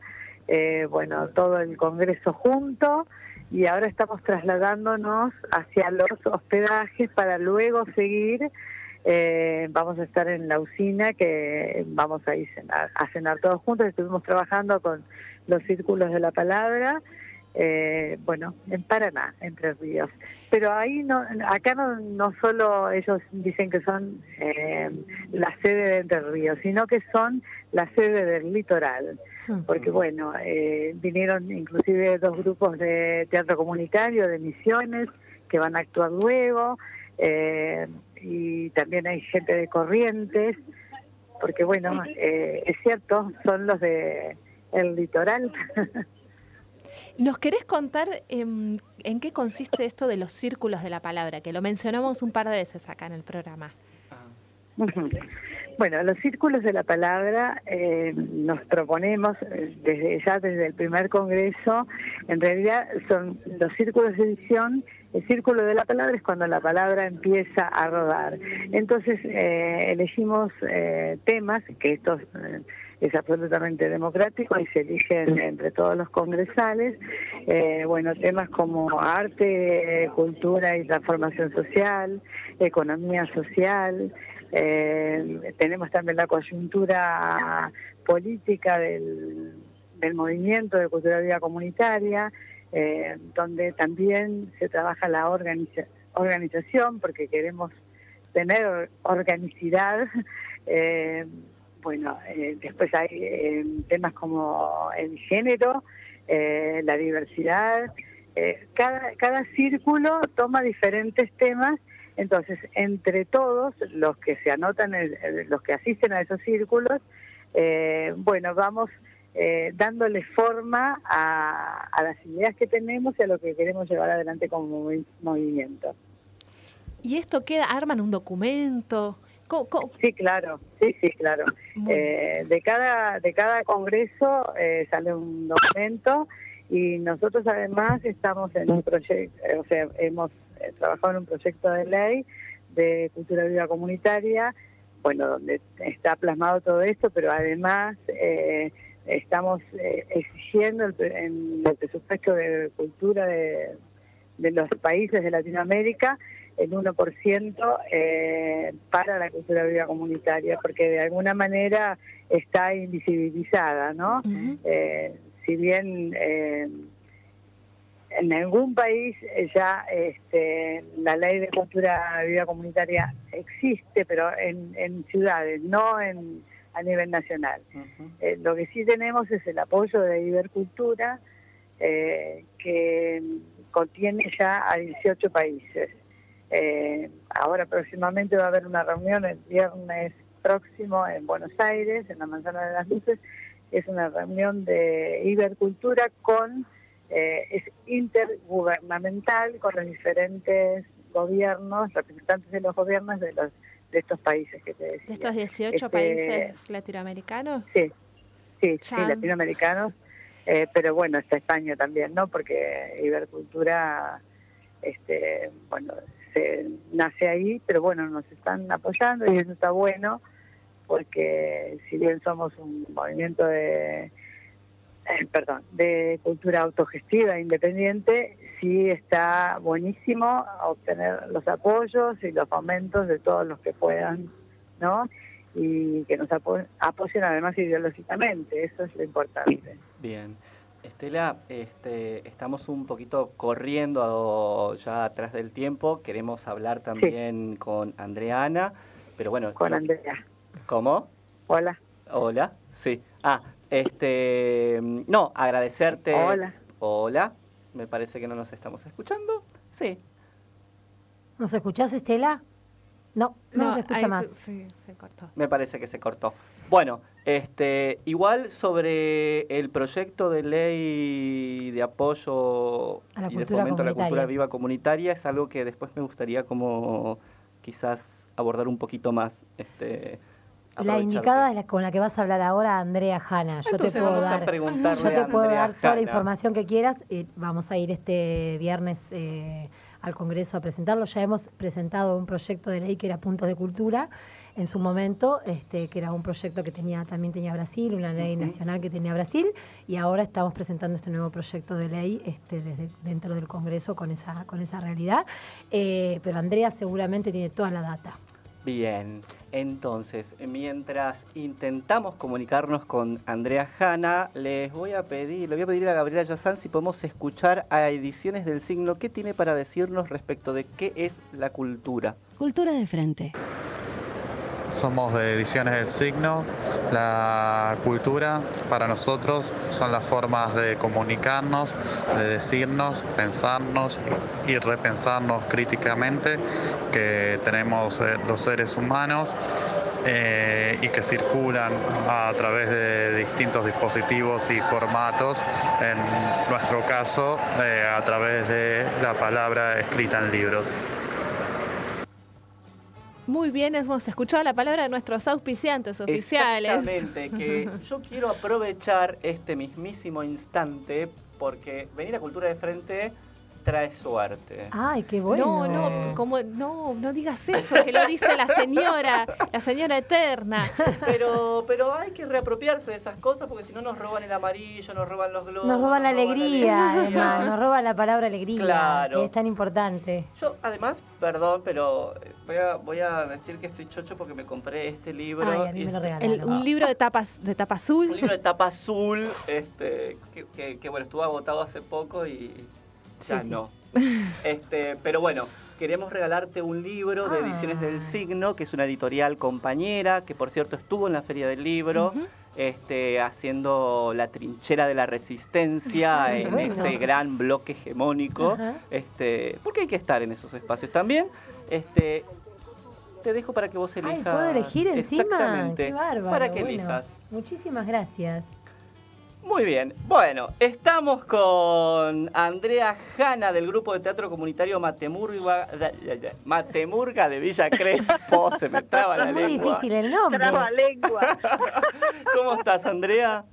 eh, bueno, todo el Congreso junto y ahora estamos trasladándonos hacia los hospedajes para luego seguir. Eh, vamos a estar en la usina que vamos a ir a cenar todos juntos. Estuvimos trabajando con los círculos de la palabra eh, bueno, en Paraná, Entre Ríos. Pero ahí no, acá no, no solo ellos dicen que son eh, la sede de Entre Ríos, sino que son la sede del litoral. Porque bueno, eh, vinieron inclusive dos grupos de teatro comunitario, de misiones, que van a actuar luego, eh, y también hay gente de Corrientes, porque bueno, es cierto, son los de el litoral. ¿Nos querés contar em, en qué consiste esto de los círculos de la palabra? Que lo mencionamos un par de veces acá en el programa. Bueno, los círculos de la palabra eh, nos proponemos eh, desde ya desde el primer congreso, en realidad son los círculos de edición, el círculo de la palabra es cuando la palabra empieza a rodar. Entonces eh, elegimos temas que estos es absolutamente democrático y se eligen entre todos los congresales. Eh, bueno, temas como arte, cultura y transformación social, economía social. Eh, tenemos también la coyuntura política del, movimiento de cultura vida comunitaria, eh, donde también se trabaja la organización, porque queremos tener organicidad. Bueno, eh, después hay eh, temas como el género, eh, la diversidad. cada, cada círculo toma diferentes temas Entonces, entre todos los que se anotan, los que asisten a esos círculos, eh, bueno, vamos eh, dándole forma a, las ideas que tenemos y a lo que queremos llevar adelante como movimiento. ¿Y esto queda, arman un documento? Sí, claro, sí, sí, claro. Eh, de cada de cada congreso eh, sale un documento y nosotros además estamos en un proyecto, o sea, hemos trabajado en un proyecto de ley de cultura viva comunitaria, bueno, donde está plasmado todo esto, pero además eh, estamos eh, exigiendo el, en el presupuesto de cultura de, los países de Latinoamérica el 1% eh, para la cultura viva comunitaria, porque de alguna manera está invisibilizada, ¿no? eh, si bien eh, en algún país ya este, la ley de cultura viva comunitaria existe, pero en, en ciudades, no en a nivel nacional. Eh, lo que sí tenemos es el apoyo de Ibercultura, eh, que contiene ya a 18 países. Eh, ahora próximamente va a haber una reunión el viernes próximo en Buenos Aires, en la Manzana de las Luces. Es una reunión de Ibercultura con, es intergubernamental con los diferentes gobiernos, representantes de los gobiernos de los de estos países que te decía. ¿De estos 18 este, países latinoamericanos? Sí, sí, sí, latinoamericanos. Eh, pero bueno, está España también, ¿no? Porque Ibercultura, este, bueno, se nace ahí, pero bueno, nos están apoyando y eso está bueno, porque si bien somos un movimiento de, eh, perdón, de cultura autogestiva independiente, sí está buenísimo obtener los apoyos y los aumentos de todos los que puedan, ¿no? Y que nos apoyen, además ideológicamente, eso es lo importante. Bien. Estela, este, estamos un poquito corriendo ya atrás del tiempo. Queremos hablar también con Andreana, pero bueno. Con Andrea. ¿Cómo? Hola. Hola, sí. Ah, este, no, agradecerte. Hola. Hola. Me parece que no nos estamos escuchando. Sí. ¿Nos escuchás, Estela? No, no, se escucha más. sí, se cortó. Me parece que se cortó. Bueno, este, igual sobre el proyecto de ley de apoyo y de fomento a la cultura viva comunitaria es algo que después me gustaría como quizás abordar un poquito más. Este, la indicada es la con la que vas a hablar ahora, Andrea Hanna. Yo te puedo dar, yo te puedo dar toda la información que quieras. y vamos a ir este viernes eh, al Congreso a presentarlo. Ya hemos presentado un proyecto de ley que era Puntos de Cultura en su momento, este, que era un proyecto que tenía también tenía Brasil, una ley nacional que tenía Brasil, y ahora estamos presentando este nuevo proyecto de ley este, desde dentro del Congreso con esa con esa realidad. Eh, pero Andrea seguramente tiene toda la data. Bien, entonces, mientras intentamos comunicarnos con Andrea Hanna, les voy a pedir, le voy a pedir a Gabriela Yazán si podemos escuchar a Ediciones del Signo qué tiene para decirnos respecto de qué es la cultura. Cultura de frente. Somos de Ediciones del Signo. La cultura para nosotros son las formas de comunicarnos, de decirnos, pensarnos y repensarnos críticamente que tenemos eh, los seres humanos eh, y que circulan a través de distintos dispositivos y formatos, en nuestro caso eh, a través de la palabra escrita en libros. Muy bien, hemos escuchado la palabra de nuestros auspiciantes oficiales. Exactamente, que yo quiero aprovechar este mismísimo instante porque venir a Cultura de Frente trae suerte. Ay, qué bueno. No, no, como, no, no digas eso, que lo dice la señora, la señora eterna. Pero, pero hay que reapropiarse de esas cosas porque si no nos roban el amarillo, nos roban los globos. Nos roban la alegría, además, nos roban la palabra alegría, que es tan importante. Yo, además, perdón, pero voy a, voy a decir que estoy chocho porque me compré este libro. Ay, a mí me lo un libro de tapa, de tapa azul. Un libro de tapa azul, este, que, que bueno, estuvo agotado hace poco y ya no. Este, pero bueno, queremos regalarte un libro de Ediciones del ah. Signo, que es una editorial compañera, que por cierto estuvo en la Feria del Libro. este, haciendo la trinchera de la resistencia en Bueno. ese gran bloque hegemónico, Ajá. este, porque hay que estar en esos espacios también. Este, te dejo para que vos elijas. Ay, ¿puedo elegir encima? Exactamente. Qué bárbaro. Para que bueno. elijas. Muchísimas gracias. Muy bien. Bueno, estamos con Andrea Jana del grupo de teatro comunitario Matemurga, Matemurga de Villa Crespo. Se me traba la Es muy lengua. difícil el nombre. Traba lengua. ¿Cómo estás, Andrea?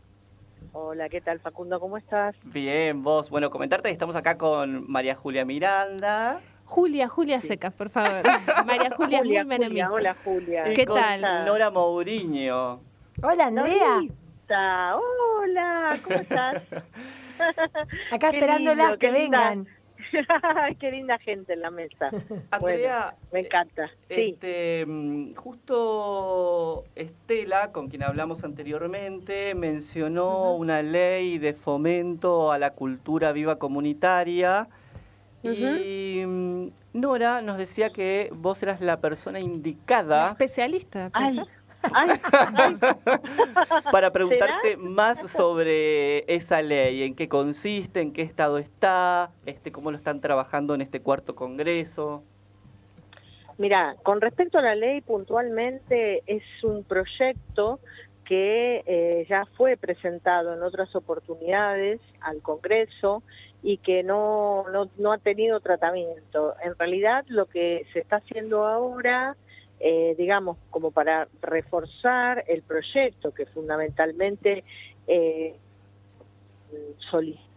Hola, ¿qué tal Facundo? ¿Cómo estás? Bien, vos. Bueno, comentarte que estamos acá con María Julia Miranda. Julia, Julia Secas, por favor. María Julia, Julia. Julia, hola Julia. ¿Qué tal? Nora Mourinho. Hola, Andrea. Hola, ¿cómo estás? Acá esperándolas que vengan. qué linda gente en la mesa. Andrea, Me encanta. Este, mm, justo Estela, con quien hablamos anteriormente, mencionó una ley de fomento a la cultura viva comunitaria. Y mm, Nora nos decía que vos eras la persona La indicada especialista. Ay, ¿pensás? Ay, ay, para preguntarte más sobre esa ley, en qué consiste, en qué estado está, este, cómo lo están trabajando en este cuarto congreso. Mira, con respecto a la ley, puntualmente es un proyecto que eh, ya fue presentado en otras oportunidades al Congreso y que no, no, no ha tenido tratamiento. En realidad, lo que se está haciendo ahora, eh, digamos, como para reforzar el proyecto, que fundamentalmente eh, solicita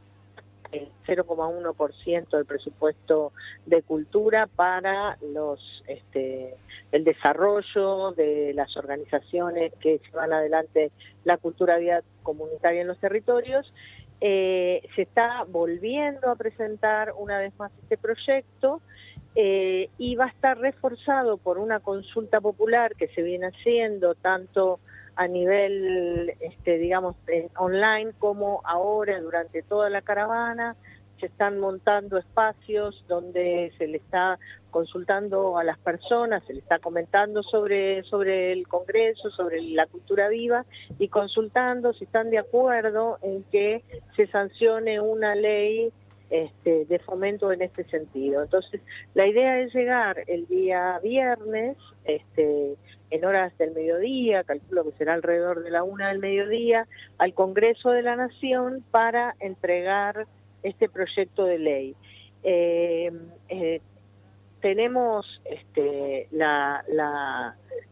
el 0,1% del presupuesto de cultura para los este, el desarrollo de las organizaciones que llevan adelante la cultura vida comunitaria en los territorios. Eh, se está volviendo a presentar una vez más este proyecto eh, y va a estar reforzado por una consulta popular que se viene haciendo tanto a nivel, este, digamos, online como ahora durante toda la caravana. Se están montando espacios donde se le está consultando a las personas, se le está comentando sobre, sobre el Congreso, sobre la cultura viva y consultando si están de acuerdo en que se sancione una ley este, de fomento en este sentido. Entonces, la idea es llegar el día viernes, este, en horas del mediodía, calculo que será alrededor de la una del mediodía, al Congreso de la Nación para entregar este proyecto de ley. Eh, eh, tenemos este, la,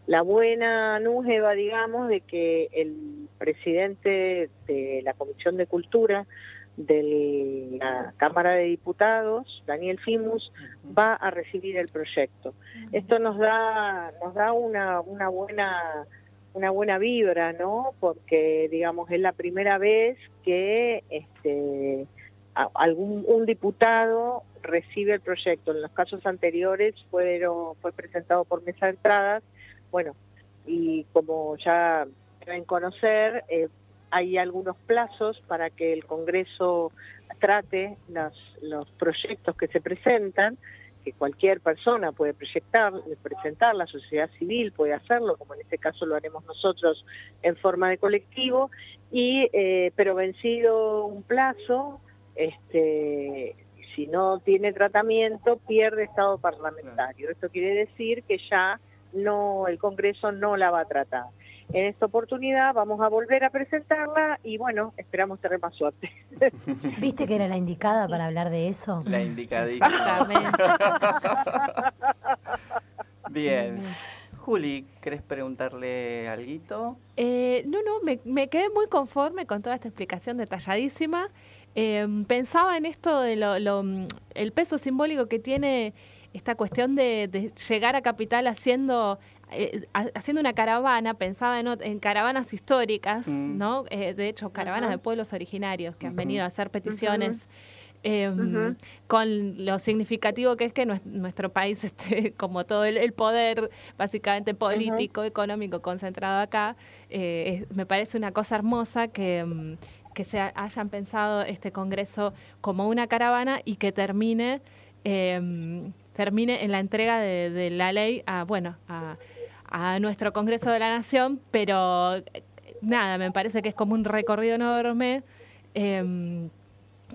la, buena nújeva, digamos, de que el presidente de la Comisión de Cultura de la Cámara de Diputados, Daniel Fimus, va a recibir el proyecto. Esto nos da nos da una, una buena una buena vibra, ¿no? Porque digamos es la primera vez que este algún un diputado recibe el proyecto. En los casos anteriores fueron fue presentado por mesa de entradas, bueno, y como ya deben conocer, eh, hay algunos plazos para que el Congreso trate las- los proyectos que se presentan, que cualquier persona puede proyectar, presentar, la sociedad civil puede hacerlo, como en este caso lo haremos nosotros en forma de colectivo, y eh, pero vencido un plazo, este, si no tiene tratamiento, pierde estado parlamentario. Esto quiere decir que ya no el Congreso no la va a tratar. En esta oportunidad vamos a volver a presentarla y bueno, esperamos tener más suerte. ¿Viste que era la indicada para hablar de eso? La indicadísima. Exactamente. Bien. Juli, ¿querés preguntarle algo? Eh, no, no, me, me quedé muy conforme con toda esta explicación detalladísima. Eh, pensaba en esto de lo, lo, el peso simbólico que tiene esta cuestión de, de llegar a Capital haciendo eh, ha- haciendo una caravana, pensaba en, caravanas históricas, Mm. ¿no? Eh, de hecho, caravanas de pueblos originarios que han venido a hacer peticiones. eh, Ujú. con lo significativo que es que nues- nuestro país, este, como todo el, el poder básicamente político, económico concentrado acá, eh, es- me parece una cosa hermosa que, mm, que se ha- hayan pensado este Congreso como una caravana y que termine, eh, termine en la entrega de, de la ley a, bueno, a, a nuestro Congreso de la Nación, pero eh, nada, me parece que es como un recorrido enorme. em,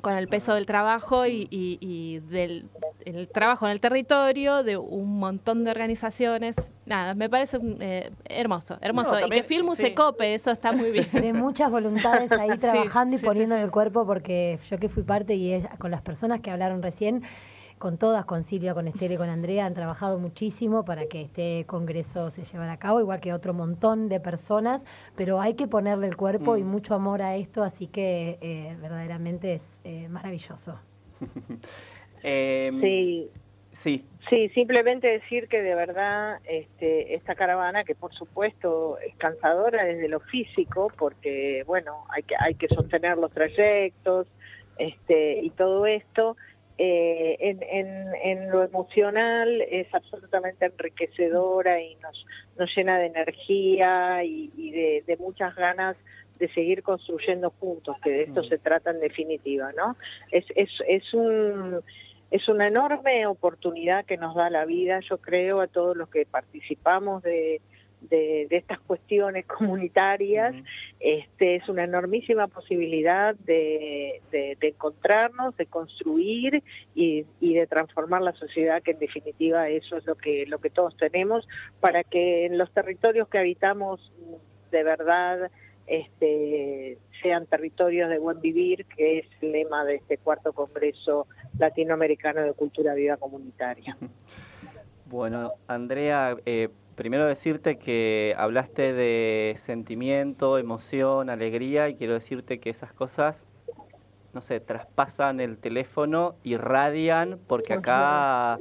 con el peso del trabajo y, y- y del el trabajo en el territorio de un montón de organizaciones. Nada, me parece eh, hermoso, hermoso. No, y que Filmu sí. se cope, eso está muy bien. de muchas voluntades ahí Sí, trabajando y sí, poniendo sí, en sí. el cuerpo, porque yo que fui parte y es- con las personas que hablaron recién, con todas, con Silvia, con Estela y con Andrea, han trabajado muchísimo para que este congreso se llevara a cabo, igual que otro montón de personas, pero hay que ponerle el cuerpo y Mm. mucho amor a esto, así que eh, verdaderamente es eh, maravilloso. Em, Sí, Sí, Sí, simplemente decir que de verdad este, esta caravana, que por supuesto es cansadora desde lo físico, porque bueno, hay que, hay que sostener los trayectos este, y todo esto, eh, en, en, en lo emocional es absolutamente enriquecedora y nos, nos llena de energía y, y de, de muchas ganas de seguir construyendo juntos, que de esto Mm. se trata en definitiva, ¿no? Es, es, es un es una enorme oportunidad que nos da la vida, yo creo, a todos los que participamos de, de, de estas cuestiones comunitarias. Este, es una enormísima posibilidad de, de- de encontrarnos, de construir y, y de transformar la sociedad, que en definitiva eso es lo que, lo que todos tenemos, para que en los territorios que habitamos de verdad este, sean territorios de buen vivir, que es el lema de este cuarto Congreso Latinoamericano de Cultura Viva Comunitaria. Bueno, Andrea, eh, primero decirte que hablaste de sentimiento, emoción, alegría y quiero decirte que esas cosas, no sé, traspasan el teléfono, irradian, porque acá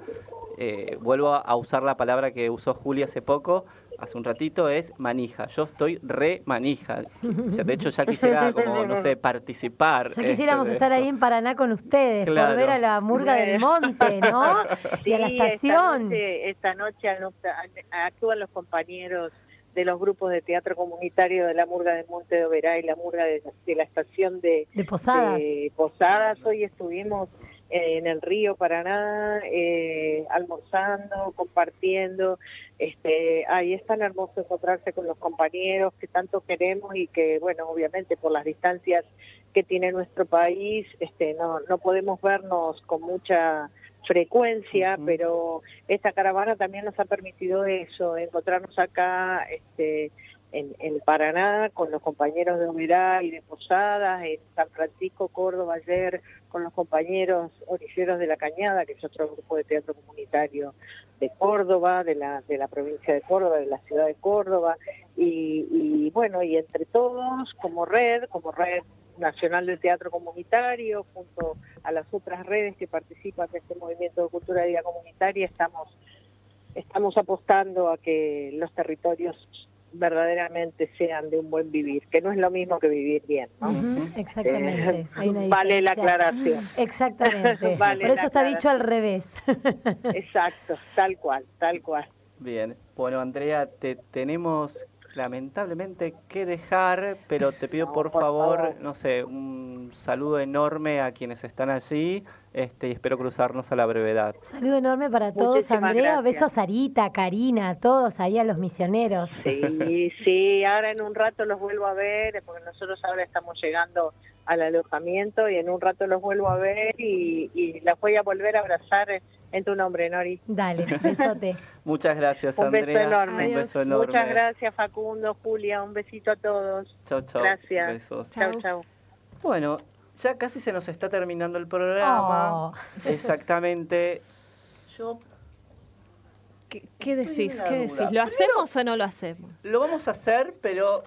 eh, vuelvo a usar la palabra que usó Julia hace poco, hace un ratito, es manija. Yo estoy re manija. De hecho, ya quisiera, como, no sé, participar. Ya quisiéramos este, estar ahí en Paraná con ustedes, Claro. por ver a la murga del monte, ¿no? y a la esta estación. noche, esta noche actúan los compañeros de los grupos de teatro comunitario de la Murga del Monte de Oberá y la Murga de, de la estación de, De Posadas. de Posadas. Hoy estuvimos en el río Paraná, eh, almorzando, compartiendo. Este, ahí es tan hermoso encontrarse con los compañeros que tanto queremos y que, bueno, obviamente por las distancias que tiene nuestro país, este, no, no podemos vernos con mucha frecuencia, pero esta caravana también nos ha permitido eso, encontrarnos acá este, en, en Paraná con los compañeros de Oberá y de Posadas, en San Francisco, Córdoba ayer con los compañeros orilleros de La Cañada, que es otro grupo de teatro comunitario de Córdoba, de la, de la provincia de Córdoba, de la ciudad de Córdoba, y, y bueno, y entre todos, como red, como red nacional del teatro comunitario, junto a las otras redes que participan de este movimiento de cultura de vida comunitaria, estamos, estamos apostando a que los territorios verdaderamente sean de un buen vivir, que no es lo mismo que vivir bien, ¿no? Exactamente. Eh, Hay una vale la aclaración. Exactamente. Vale Por eso está dicho al revés. Exacto, tal cual, tal cual. Bien, bueno Andrea, te tenemos lamentablemente que dejar, pero te pido No, por, por favor, favor. no sé, un saludo enorme a quienes están allí este, y espero cruzarnos a la brevedad. Saludo enorme para todos, Muchísimas Andrea. gracias. Besos a Sarita, Karina, a todos ahí a los misioneros. Sí, sí, ahora en un rato los vuelvo a ver, porque nosotros ahora estamos llegando al alojamiento y en un rato los vuelvo a ver y, y las voy a volver a abrazar en tu nombre, Nori. Dale, besote. Muchas gracias Un beso enorme. Un beso enorme. Muchas gracias Facundo, Julia, un besito a todos. Chau, chau. Gracias. Besos. Chau. Chau, chau. Bueno, ya casi se nos está terminando el programa. Oh. Exactamente. Yo ¿Qué, qué decís? ¿Qué decís? ¿Lo Primero- hacemos o no lo hacemos? lo vamos a hacer, pero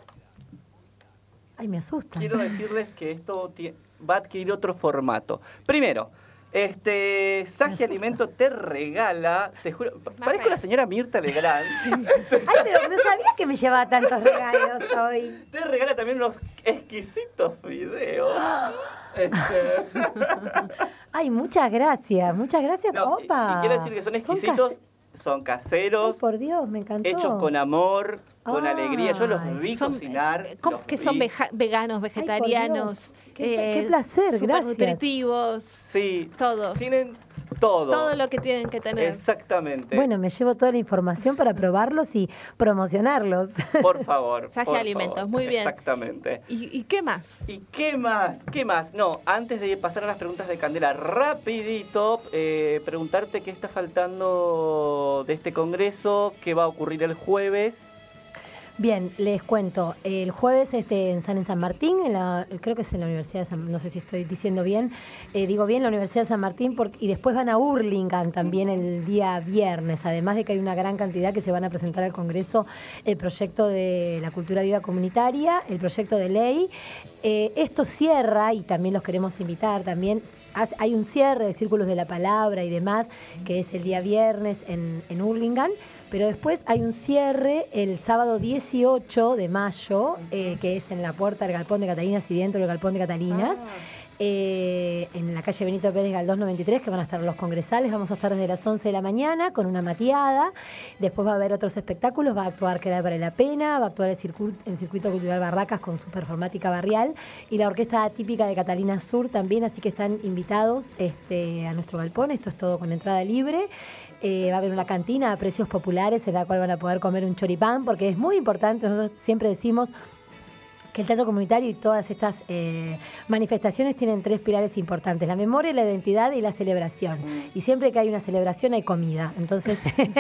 Ay, me asusta. quiero decirles que esto va a adquirir otro formato. Primero, este Saji Alimento te regala, te juro, pa- parezco la señora Mirta Legrand, Ay, pero no sabía que me llevaba tantos regalos hoy. te regala también unos exquisitos videos. Este, Ay, muchas gracias. Muchas gracias, no, y, Opa. y quiero decir que son exquisitos, son caseros, por Dios, me encantó. hechos con amor, con Ay. alegría. Yo los vi Son, cocinar. eh, ¿cómo que son veja- veganos, vegetarianos? Qué- qué placer, gracias. nutritivos, Sí, todo. Tienen todo. Todo lo que tienen que tener. Exactamente. Bueno, me llevo toda la información para probarlos y promocionarlos. Por favor. Saje por alimentos, favor. muy bien. Exactamente. ¿Y, y qué más? ¿Y qué más? ¿Qué más? No, antes de pasar a las preguntas de Candela, rapidito, eh, preguntarte qué está faltando de este congreso, qué va a ocurrir el jueves. Bien, les cuento. El jueves este, en San, Martín, creo que es en la Universidad de San no sé si estoy diciendo bien, eh, digo bien, la Universidad de San Martín, y después van a Hurlingham también el día viernes, además de que hay una gran cantidad que se van a presentar al Congreso, el proyecto de la cultura viva comunitaria, el proyecto de ley. Eh, esto cierra, y también los queremos invitar, también hay un cierre de círculos de la palabra y demás, que es el día viernes en, en Hurlingham. Pero después hay un cierre el sábado 18 de mayo, eh, que es en la puerta del Galpón de Catalinas y dentro del Galpón de Catalinas, eh, en la calle Benito Pérez Galdós 93, que van a estar los congresales. Vamos a estar desde las 11 de la mañana con una mateada. Después va a haber otros espectáculos. Va a actuar Queda Vale la Pena, va a actuar el, circu- el Circuito Cultural Barracas con su performática barrial y la orquesta típica de Catalina Sur también. Así que están invitados este, a nuestro galpón. Esto es todo con entrada libre. Eh, va a haber una cantina a precios populares en la cual van a poder comer un choripán, porque es muy importante, nosotros siempre decimos que el teatro comunitario y todas estas eh, manifestaciones tienen tres pilares importantes, la memoria, la identidad y la celebración. Y siempre que hay una celebración hay comida, entonces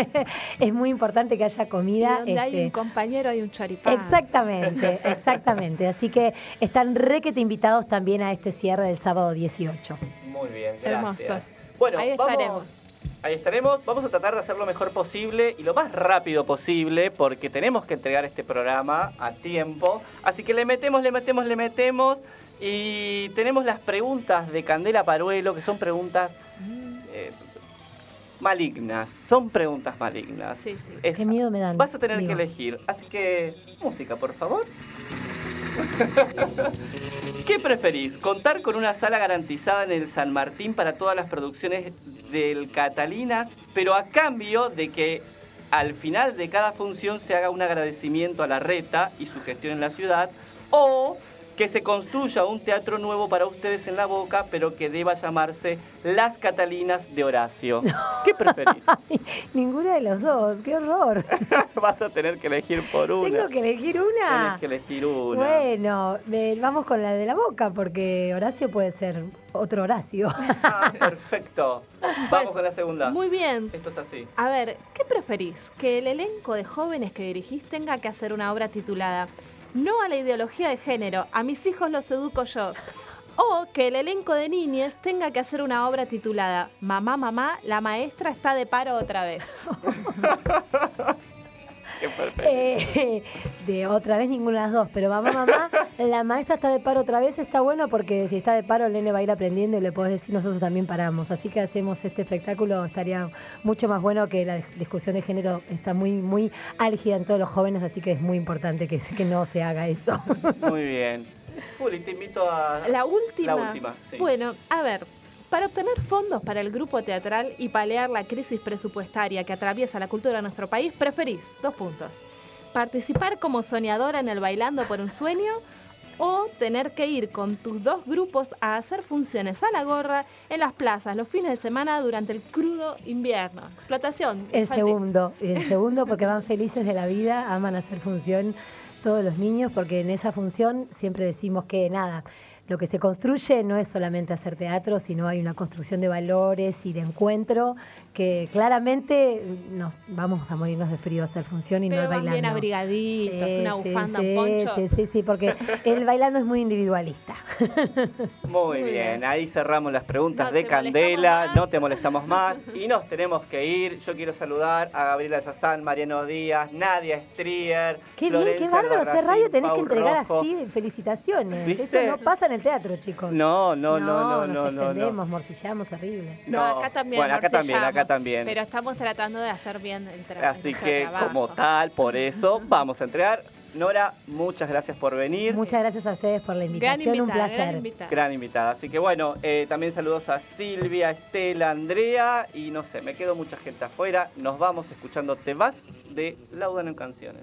es muy importante que haya Y comida. donde hay este, un compañero hay un choripán. Exactamente, exactamente. Así que están requete invitados también a este cierre del sábado 18. Muy bien, Hermoso. gracias. Bueno, Ahí vamos- estaremos. Ahí estaremos. Vamos a tratar de hacer lo mejor posible y lo más rápido posible porque tenemos que entregar este programa a tiempo. Así que le metemos, le metemos, le metemos y tenemos las preguntas de Candela Paruelo que son preguntas eh, malignas. Son preguntas malignas. Sí, sí. Es- Qué miedo me dan. Vas a tener digo. que elegir. Así que, música, por favor. ¿Qué preferís? ¿Contar con una sala garantizada en el San Martín para todas las producciones del Catalinas, pero a cambio de que al final de cada función se haga un agradecimiento a la reta y su gestión en la ciudad? ¿O que se construya un teatro nuevo para ustedes en la boca, pero que deba llamarse Las Catalinas de Horacio? ¿Qué preferís? Ninguna de los dos, qué horror. Vas a tener que elegir por una. Tengo que elegir una. Tienes que elegir una. Bueno, me- vamos con la de la boca, porque Horacio puede ser otro Horacio. Ah, perfecto. Vamos Pues, con la segunda. Muy bien. Esto es así. A ver, ¿qué preferís? ¿Que el elenco de jóvenes que dirigís tenga que hacer una obra titulada No a la ideología de género, a mis hijos los educo yo? O que el elenco de niñes tenga que hacer una obra titulada Mamá, mamá, la maestra está de paro otra vez. Eh, de otra vez ninguna de las dos, pero mamá, mamá, la maestra está de paro otra vez, está bueno porque si está de paro el nene va a ir aprendiendo y le podés decir nosotros también paramos. Así que hacemos este espectáculo, estaría mucho más bueno que la discusión de género está muy, muy álgida en todos los jóvenes, así que es muy importante que, que no se haga eso. Muy bien. Juli, te invito a. La última. La última, sí. Bueno, a ver, para obtener fondos para el grupo teatral y paliar la crisis presupuestaria que atraviesa la cultura de nuestro país, preferís, dos puntos, participar como soñadora en el Bailando por un Sueño o tener que ir con tus dos grupos a hacer funciones a la gorra en las plazas los fines de semana durante el crudo invierno. Explotación. El infantil. segundo, el segundo porque van felices de la vida, aman hacer función todos los niños, porque en esa función siempre decimos que nada, lo que se construye no es solamente hacer teatro, sino hay una construcción de valores y de encuentro que claramente nos vamos a morirnos de frío a hacer función y Pero no van bailando. bien abrigaditos, Sí, una sí, bufanda, sí, un poncho. Sí, sí, sí, porque el bailando es muy individualista. Muy Muy bien. bien. Ahí cerramos las preguntas No de Candela. No te molestamos más. Y nos tenemos que ir. Yo quiero saludar a Gabriela Yazán, Mariano Díaz, Nadia Strier. Qué bien, qué bárbaro, hacer radio tenés que entregar Rojo. así, felicitaciones. ¿Viste? Eso no pasa en el teatro, chicos. No, no, no, no, nos no, no. no. extendemos, morcillamos, horrible. No, No. acá también. Bueno, acá también, acá también. Pero estamos tratando de hacer bien el tra- Así que, trabajo. como tal, por eso vamos a entregar. Nora, muchas gracias por venir. Muchas gracias a ustedes por la Gran invitación, un invitada, placer. gran invitada. Gran invitada. Así que bueno, eh, también saludos a Silvia, Estela, Andrea y no sé, me quedo mucha gente afuera. Nos vamos escuchando Te vas de Laudan en Canciones.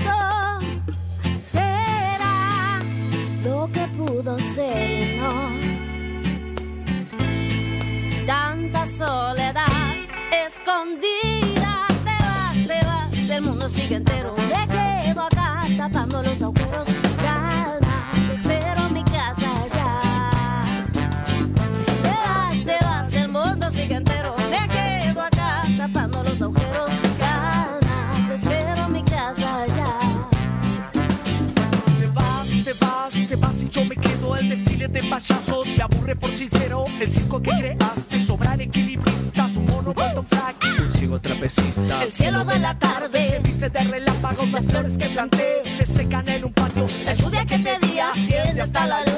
que pudo ser no. Tanta soledad escondida, te vas, te vas, el mundo sigue entero. Me quedo acá tapando los agujeros. hechicero, el circo que creaste, sobran equilibristas, un mono un frágil, un ciego trapecista. El cielo de la tarde se viste de relámpago las flores que planté se secan en un patio. La lluvia que te di asciende hasta la luz